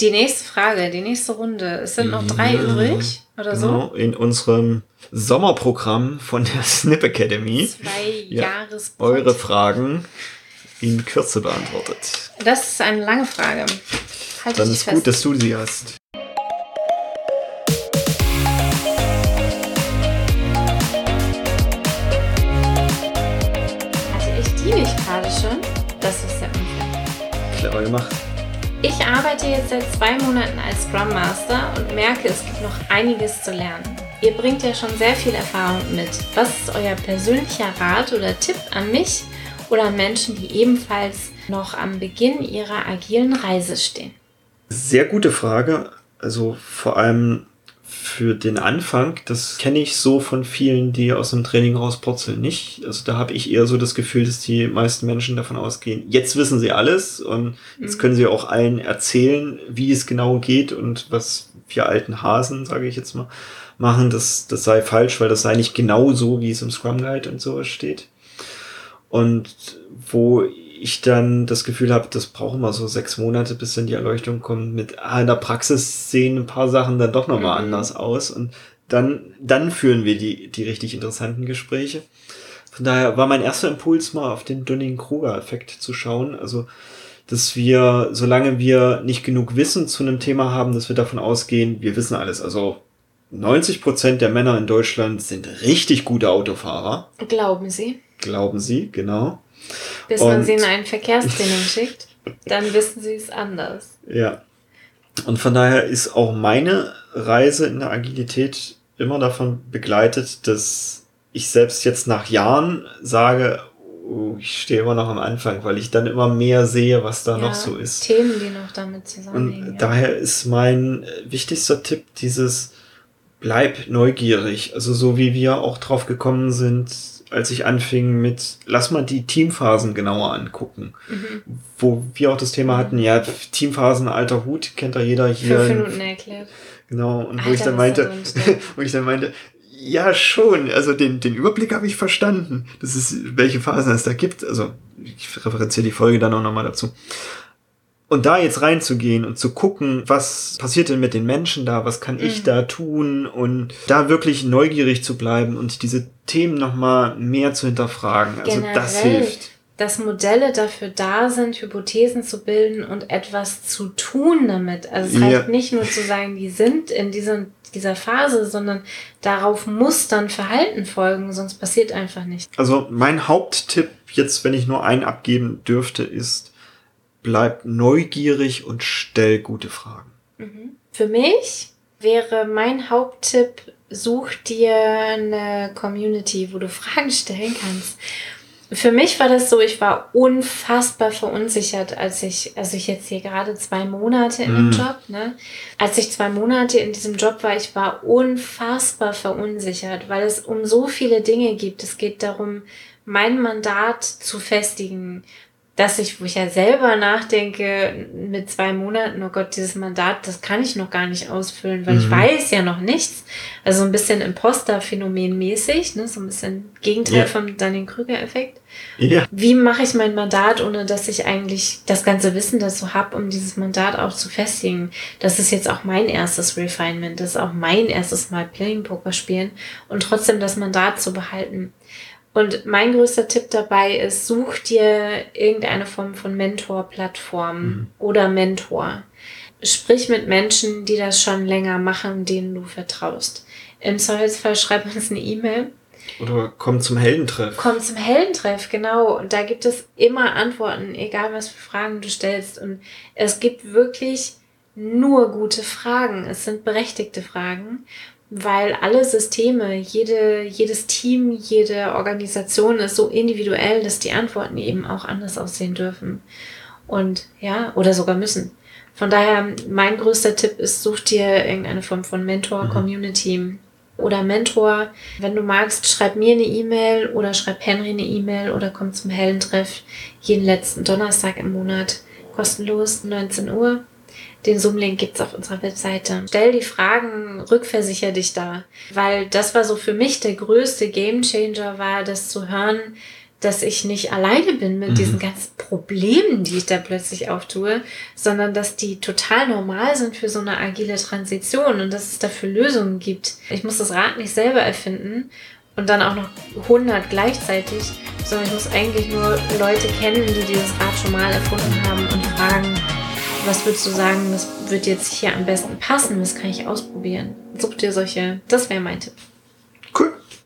Die nächste Frage, die nächste Runde. Es sind noch drei Ja, übrig oder Genau, in unserem Sommerprogramm von der Snip Academy. so. Zwei Ja, Jahres. Eure Fragen in Kürze beantwortet. Das ist eine lange Frage. Halte Dann ist fest. gut, dass du sie hast. Hatte ich die nicht gerade schon? Das ist ja unfair. Clever gemacht. Ich arbeite jetzt seit zwei Monaten als Scrum Master und merke, es gibt noch einiges zu lernen. Ihr bringt ja schon sehr viel Erfahrung mit. Was ist euer persönlicher Rat oder Tipp an mich oder an Menschen, die ebenfalls noch am Beginn ihrer agilen Reise stehen? Sehr gute Frage. Also vor allem für den Anfang, das kenne ich so von vielen, die aus dem Training rauspurzeln, nicht. Also da habe ich eher so das Gefühl, dass die meisten Menschen davon ausgehen, jetzt wissen sie alles und jetzt können sie auch allen erzählen, wie es genau geht und was wir alten Hasen, sage ich jetzt mal, machen. Das, das sei falsch, weil das sei nicht genau so, wie es im Scrum Guide und sowas steht. Und wo ich dann das Gefühl habe, das brauchen wir so sechs Monate, bis dann die Erleuchtung kommt mit, ah, in der Praxis sehen ein paar Sachen dann doch nochmal Mhm. anders aus und dann, dann führen wir die, die richtig interessanten Gespräche. Von daher war mein erster Impuls mal auf den Dunning-Kruger-Effekt zu schauen. Also, dass wir, solange wir nicht genug Wissen zu einem Thema haben, dass wir davon ausgehen, wir wissen alles. Also 90 Prozent der Männer in Deutschland sind richtig gute Autofahrer, Glauben Sie? glauben sie, genau. Bis man Und- sie in ein Verkehrstraining schickt, dann wissen sie es anders. Ja. Und von daher ist auch meine Reise in der Agilität immer davon begleitet, dass ich selbst jetzt nach Jahren sage, oh, ich stehe immer noch am Anfang, weil ich dann immer mehr sehe, was da noch so ist. Themen, die noch damit Und zusammenhängen. ja. daher ist mein wichtigster Tipp dieses bleib neugierig. Also so wie wir auch drauf gekommen sind, als ich anfing mit, lass mal die Teamphasen genauer angucken. Mhm. Wo wir auch das Thema hatten, ja, Teamphasen, alter Hut, kennt da jeder hier. Fünf Minuten erklärt. Genau, und wo Alter, ich dann meinte, wo ich dann meinte, ja schon, also den, den Überblick habe ich verstanden. Das ist, welche Phasen es da gibt. Also ich referenziere die Folge dann auch nochmal dazu. Und da jetzt reinzugehen und zu gucken, was passiert denn mit den Menschen da, was kann ich Mhm. da tun und da wirklich neugierig zu bleiben und diese Themen nochmal mehr zu hinterfragen. Also das Generell, hilft. Dass Modelle dafür da sind, Hypothesen zu bilden und etwas zu tun damit. Also es Ja. reicht nicht nur zu sagen, die sind in diesem, dieser Phase, sondern darauf muss dann Verhalten folgen, sonst passiert einfach nichts. Also mein Haupttipp jetzt, wenn ich nur einen abgeben dürfte, ist, bleib neugierig und stell gute Fragen. Für mich wäre mein Haupttipp, such dir eine Community, wo du Fragen stellen kannst. Für mich war das so, ich war unfassbar verunsichert, als ich, also ich jetzt hier gerade zwei Monate in dem Mm. Job, ne? Als ich zwei Monate in diesem Job war, ich war unfassbar verunsichert, weil es um so viele Dinge gibt. Es geht darum, mein Mandat zu festigen, dass ich, wo ich ja selber nachdenke, mit zwei Monaten, oh Gott, dieses Mandat, das kann ich noch gar nicht ausfüllen, weil ich Mhm. weiß ja noch nichts. Also so ein bisschen Imposter-Phänomen mäßig, ne? so ein bisschen Gegenteil Ja. vom Dunning-Krüger-Effekt. Ja. Wie mache ich mein Mandat, ohne dass ich eigentlich das ganze Wissen dazu habe, um dieses Mandat auch zu festigen? Das ist jetzt auch mein erstes Refinement, das ist auch mein erstes Mal Playing Poker spielen und trotzdem das Mandat zu behalten. Und mein größter Tipp dabei ist, such dir irgendeine Form von Mentor-Plattform oder Mentor. Sprich mit Menschen, die das schon länger machen, denen du vertraust. Im Zweifelsfall schreib uns eine E-Mail. Oder komm zum Heldentreff. Komm zum Heldentreff, genau. Und da gibt es immer Antworten, egal was für Fragen du stellst. Und es gibt wirklich nur gute Fragen. Es sind berechtigte Fragen, weil alle Systeme, jede, jedes Team, jede Organisation ist so individuell, dass die Antworten eben auch anders aussehen dürfen. Und ja, oder sogar müssen. Von daher, mein größter Tipp ist, such dir irgendeine Form von Mentor, Community oder Mentor. Wenn du magst, schreib mir eine E-Mail oder schreib Henry eine E-Mail oder komm zum Hellentreff jeden letzten Donnerstag im Monat. Kostenlos, 19 Uhr. Den Zoom-Link gibt's auf unserer Webseite. Stell die Fragen, rückversicher dich da. Weil das war so für mich der größte Gamechanger war, das zu hören, dass ich nicht alleine bin mit mhm. diesen ganzen Problemen, die ich da plötzlich auftue, sondern dass die total normal sind für so eine agile Transition und dass es dafür Lösungen gibt. Ich muss das Rad nicht selber erfinden und dann auch noch 100 gleichzeitig, sondern ich muss eigentlich nur Leute kennen, die dieses Rad schon mal erfunden haben und fragen, was würdest du sagen, was wird jetzt hier am besten passen, was kann ich ausprobieren? Such dir solche, das wäre mein Tipp.